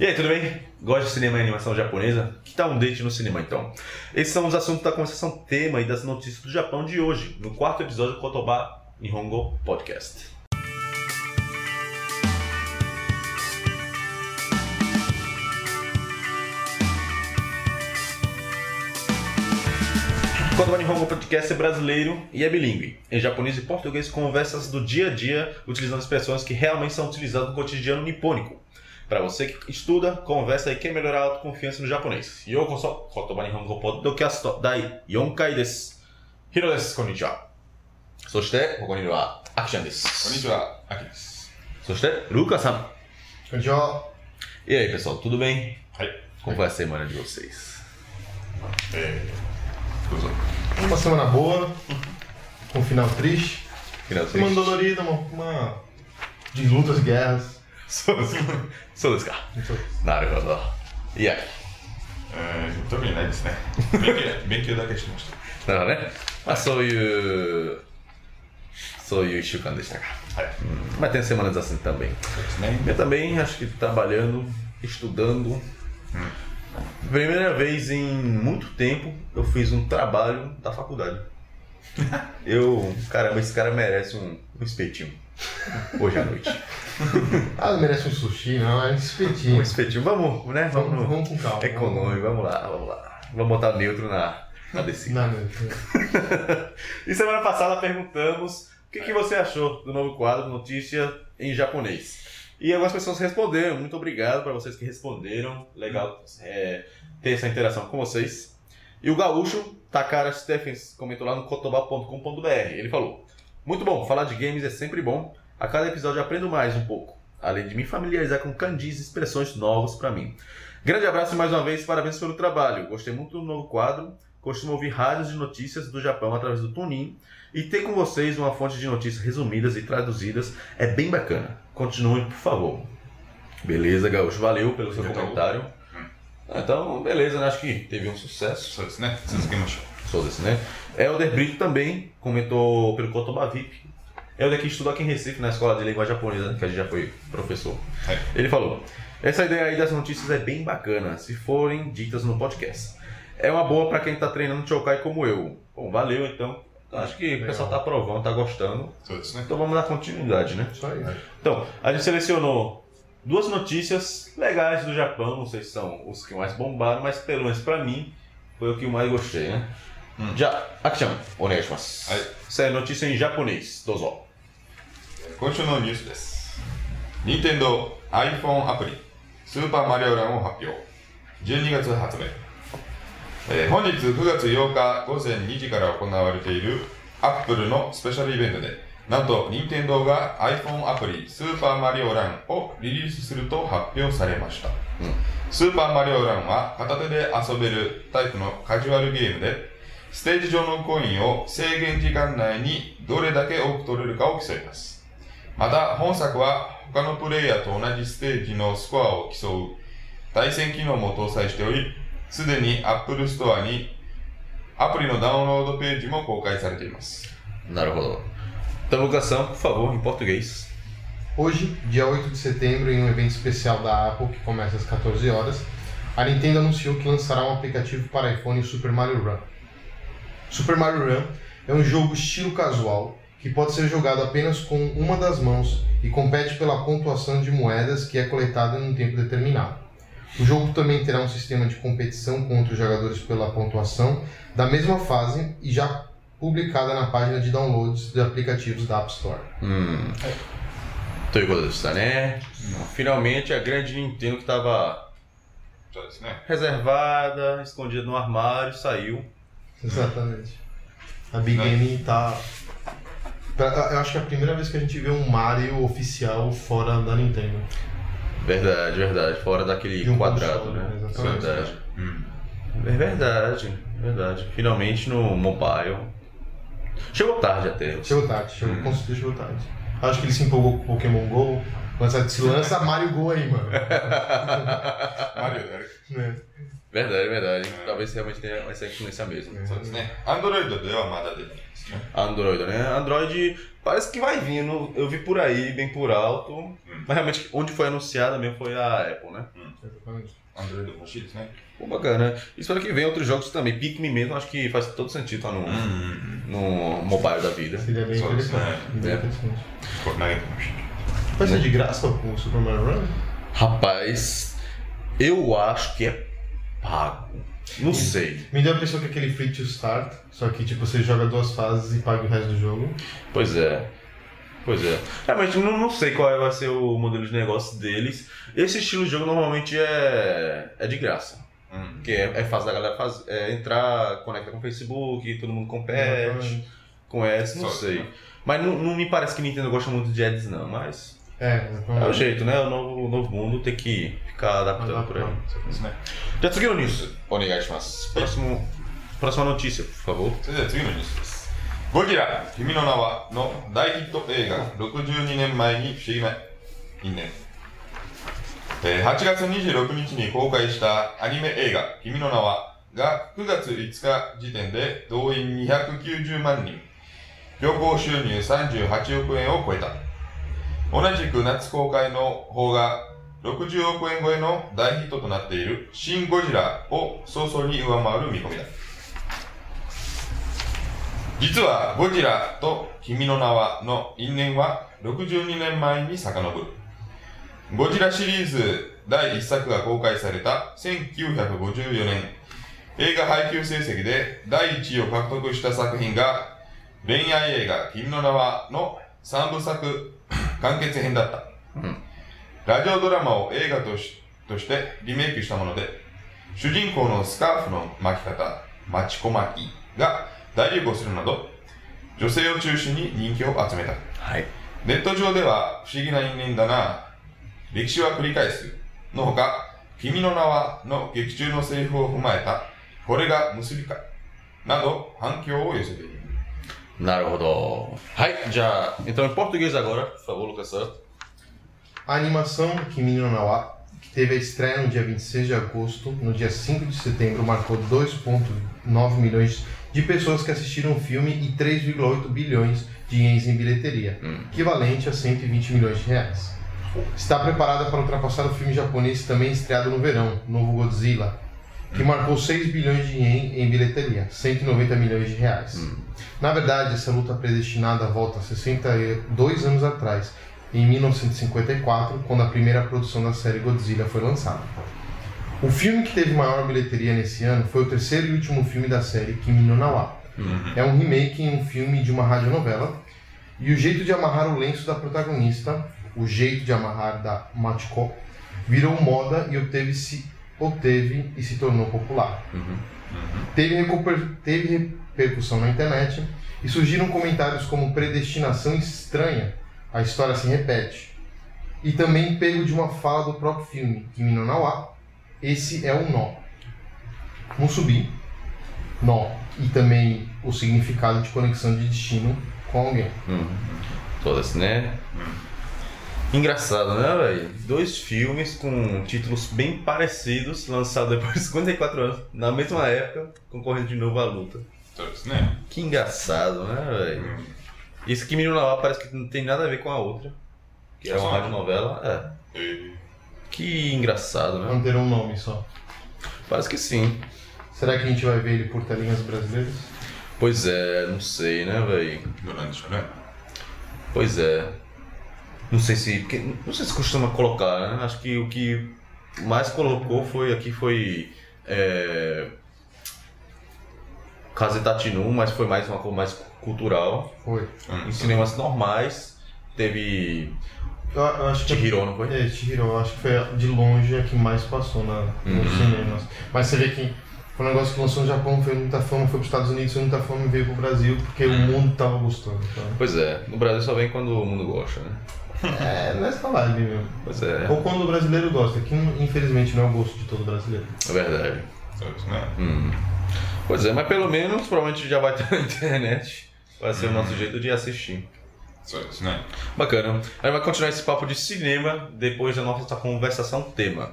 E aí, tudo bem? Gosta de cinema e animação japonesa? Que tal um date no cinema então? Esses são os assuntos da conversação tema e das notícias do Japão de hoje, no quarto episódio do Kotoba Nihongo Podcast. Kotoba Nihongo Podcast é brasileiro e é bilíngue. Em japonês e português, conversas do dia a dia, utilizando expressões que realmente são utilizadas no cotidiano nipônico Para você que estuda, conversa e quer melhorar a autoconfiança no japonês. Yokoso, Kotoba Nihongo Podcast Dai 4回です。ヒロです。こんにちは。そして、ここにいるは、アキちゃんです。こんにちは、あきです。そして、ルカさん。 Konnichiwa. E aí, pessoal, tudo bem? はい。 Como foi a semana de vocês? えー、どうぞ。 Uma semana boa, com um final triste. Final Semana triste? dolorida, uma, uma de lutas e guerras. そうですそうですか。なるほど。いや、えー、特にないですね。勉強勉強だけしてました。なるほどね。まあ、そういう、そういう一週間でしたか。はい。 Mas tem semanas assim também. そうですね。 Eu também acho que trabalhando, estudando. Primeira vez em muito tempo eu fiz um trabalho da faculdade. Eu, caramba, esse cara merece um, um espetinho. Hoje à noite. Ah, não merece um sushi, não, é um Um espetinho. espetinho, vamos, né? Vamos, Vamos, vamos com calma. econômico, vamos lá, vamos lá. Vamos botar neutro na, na descida. Não, não, E semana passada perguntamos o que, que você achou do novo quadro Notícia em Japonês. E algumas pessoas responderam. Muito obrigado para vocês que responderam. Legal é, ter essa interação com vocês. E o gaúcho, Takara Stephens, comentou lá no kotoba.com.br. Ele falou: Muito bom, falar de games é sempre bom. A cada episódio aprendo mais um pouco, além de me familiarizar com candis e expressões novas para mim. Grande abraço mais uma vez, parabéns pelo trabalho. Gostei muito do novo quadro. Costumo ouvir rádios de notícias do Japão através do Tunin e ter com vocês uma fonte de notícias resumidas e traduzidas é bem bacana. Continuem, por favor. Beleza, Gaúcho, valeu pelo seu comentário. Hum. Ah, então, beleza, né? Acho que teve um sucesso. Sou desse, né? Sou desse, né? né? Elder Brito também comentou pelo Kotoba VIP Elder que estudou aqui em Recife, na escola de língua japonesa, que a gente já foi professor. É. Ele falou: Essa ideia aí das notícias é bem bacana, se forem ditas no podcast. É uma boa para quem tá treinando Chokai como eu. Bom, valeu então. Acho que o pessoal tá aprovando, tá gostando. う。そうですね。 Então vamos dar continuidade, né? Isso aí. Então, a gente selecionou duas notícias legais do Japão, não sei se são os que mais bombaram, mas pelo menos pra mim foi o que eu mais gostei, né? Hum. Já, Action, onegaishimasu. Aí. Essa é a notícia em japonês, dozo. 今週のニュースです。任天堂 iPhone アプリ、スーパーマリオランを発表。12月発売。えー本日9月8日午前2時から行われている Apple のスペシャルイベントで、なんと任天堂が iPhone アプリスーパーマリオランをリリースすると発表されました。スーパーマリオランは片手で遊べるタイプのカジュアルゲームで、ステージ上のコインを制限時間内にどれだけ多く取れるかを競います。また、本作は他のプレイヤーと同じステージのスコアを競う対戦機能も搭載しており、すでに Apple Store にアプリのダウンロードページも公開されています。 Naruhodo. Então, Lucação, por favor, em português. Hoje, dia 8 de setembro, em um evento especial da Apple que começa às 14 horas, a Nintendo anunciou que lançará um aplicativo para iPhone Super Mario Run. Super Mario Run é um jogo estilo casual que pode ser jogado apenas com uma das mãos e compete pela pontuação de moedas que é coletada em um tempo determinado. O jogo também terá um sistema de competição contra os jogadores pela pontuação da mesma fase e já publicada na página de downloads de aplicativos da App Store. Hum. né? Finalmente a grande Nintendo que estava reservada, escondida no armário, saiu. Exatamente. A Big Game está eu acho que é a primeira vez que a gente vê um Mario oficial fora da Nintendo. Verdade, verdade. Fora daquele um quadrado, console, né? Exatamente. Verdade. うん。É verdade, verdade. Finalmente no mobile. Chegou tarde até. Chegou tarde, chegou, Hum. com certeza chegou tarde. Acho que ele se empolgou com o Pokémon GO. Lança, se lança Mario Go aí, mano. Mario, é, é Verdade, verdade. Talvez realmente tenha essa influência mesmo. É. Né? Android deu a amada dele. Android, né? Android parece que vai vindo. Eu vi por aí, bem por alto. Hum. Mas realmente, onde foi anunciada mesmo foi a Apple, né? Hum. Exatamente. Android Mochilis, né? Pô, bacana. Espero que venham outros jogos também. Pikmin mesmo, acho que faz todo sentido tá no, hum. no mobile da vida. Seria bem interessante. Né? Bem é. interessante. Fortnite. Vai ser né? de graça o Mario Run? Rapaz, eu acho que é pago. Não sei. Me deu a impressão que é aquele free to start, só que tipo, você joga duas fases e paga o resto do jogo. Pois é. Pois é. É, mas não, não sei qual vai ser o modelo de negócio deles. Esse estilo de jogo normalmente é, é de graça. Hum. Porque é, é fácil da galera faz, é entrar, conecta com o Facebook, todo mundo compete, conhece, não só sei. Que... Mas não, não me parece que Nintendo gosta muito de ads não, mas... É, é o jeito, né? O novo, o novo mundo tem que ficar adaptando por aí. そうですね。Já seguiram nisso? Onegaishimasu. Próximo, próxima notícia, por favor. それでは次のニュースです。ゴジラ、君の名はの大ヒット映画、62年前に不思議な因縁。えー8月26日に公開したアニメ映画、君の名はが9月5日時点で動員290万人、旅行収入38億円を超えた。同じく夏公開の方が60億円超えの大ヒットとなっているシン・ゴジラを早々に上回る見込みだ。実はゴジラと君の名はの因縁は62年前に遡る。ゴジラシリーズ第1作が公開された1954年、映画配給成績で第1位を獲得した作品が恋愛映画君の名はの3部作完結編だった。ラジオドラマを映画としとしてリメイクしたもので、主人公のスカーフの巻き方、マチコ巻きが大流行するなど、女性を中心に人気を集めた。はい。ネット上では不思議な因縁だな、歴史は繰り返す、のほか、君の名はの劇中のセリフを踏まえた、これが結びか、など反響を寄せている。Naruhodo. Hai, já. Então em português agora, por favor, Lucas Santos. A animação Kimi no Nawa, que teve a estreia no dia 26 de agosto, no dia 5 de setembro, marcou 2,9 milhões de pessoas que assistiram o filme e 3,8 bilhões de ienes em bilheteria, equivalente a 120 milhões de reais. Está preparada para ultrapassar o filme japonês também estreado no verão, Novo Godzilla, que marcou 6 bilhões de ien em bilheteria, 190 milhões de reais. Na verdade, essa luta predestinada volta a 62 anos atrás, em 1954, quando a primeira produção da série Godzilla foi lançada. O filme que teve maior bilheteria nesse ano foi o terceiro e último filme da série Kimi no Nawa. É um remake em um filme de uma radionovela, e o jeito de amarrar o lenço da protagonista, o jeito de amarrar da Machiko, virou moda e obteve-se obteve e se tornou popular. Teve, recuper- teve repercussão na internet e surgiram comentários como predestinação estranha, a história se repete. E também pego de uma fala do próprio filme, Kimi no Nawa, esse é o nó. Musubi, nó, e também o significado de conexão de destino com alguém. Todas, né? Engraçado, né, velho? Dois filmes com títulos bem parecidos, lançados depois de 54 anos, na mesma época, concorrendo de novo à luta. Né? Que engraçado, né, velho? Esse que Menino lá parece que não tem nada a ver com a outra, que é uma rádio novela. É. Que engraçado, né? Manteram um nome só. Parece que sim. Será que a gente vai ver ele por telinhas brasileiras? Pois é, não sei, né, velho? Durante, né? Pois é. Não sei se. não sei se costuma colocar, né? Acho que o que mais colocou foi aqui foi. É, Kazetatinu, mas foi mais uma coisa mais cultural. Foi. Em cinemas normais, teve Eu, eu acho que Chihiro, não foi? É, Chihiro, acho que foi de longe a que mais passou na, nos Uhum. cinemas. Mas você vê que foi um negócio que lançou no Japão, foi muita fama, foi para os Estados Unidos, foi muita fama e veio pro Brasil porque o mundo tava gostando. Então. Pois é, no Brasil só vem quando o mundo gosta, né? É, nessa é live mesmo. Pois é. Ou quando o brasileiro gosta, que infelizmente não é o gosto de todo brasileiro. É verdade. Hum. Pois é, mas pelo menos provavelmente já vai estar na internet. Vai ser hum. o nosso jeito de assistir. Isso, né? Bacana. A gente vai continuar esse papo de cinema depois da nossa conversação tema.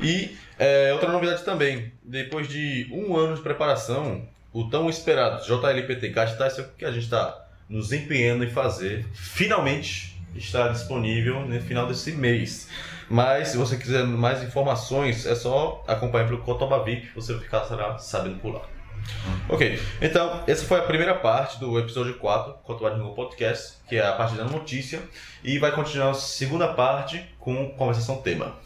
E é, outra novidade também, depois de um ano de preparação, o tão esperado JLPT Cast está é que a gente está nos empenhando em fazer, finalmente estará disponível no final desse mês. Mas se você quiser mais informações, é só acompanhar pelo Cotoba VIP, você ficará sabendo por lá. Ok, então essa foi a primeira parte do episódio 4, Cotoba de Novo Podcast, que é a parte da notícia, e vai continuar a segunda parte com conversação tema.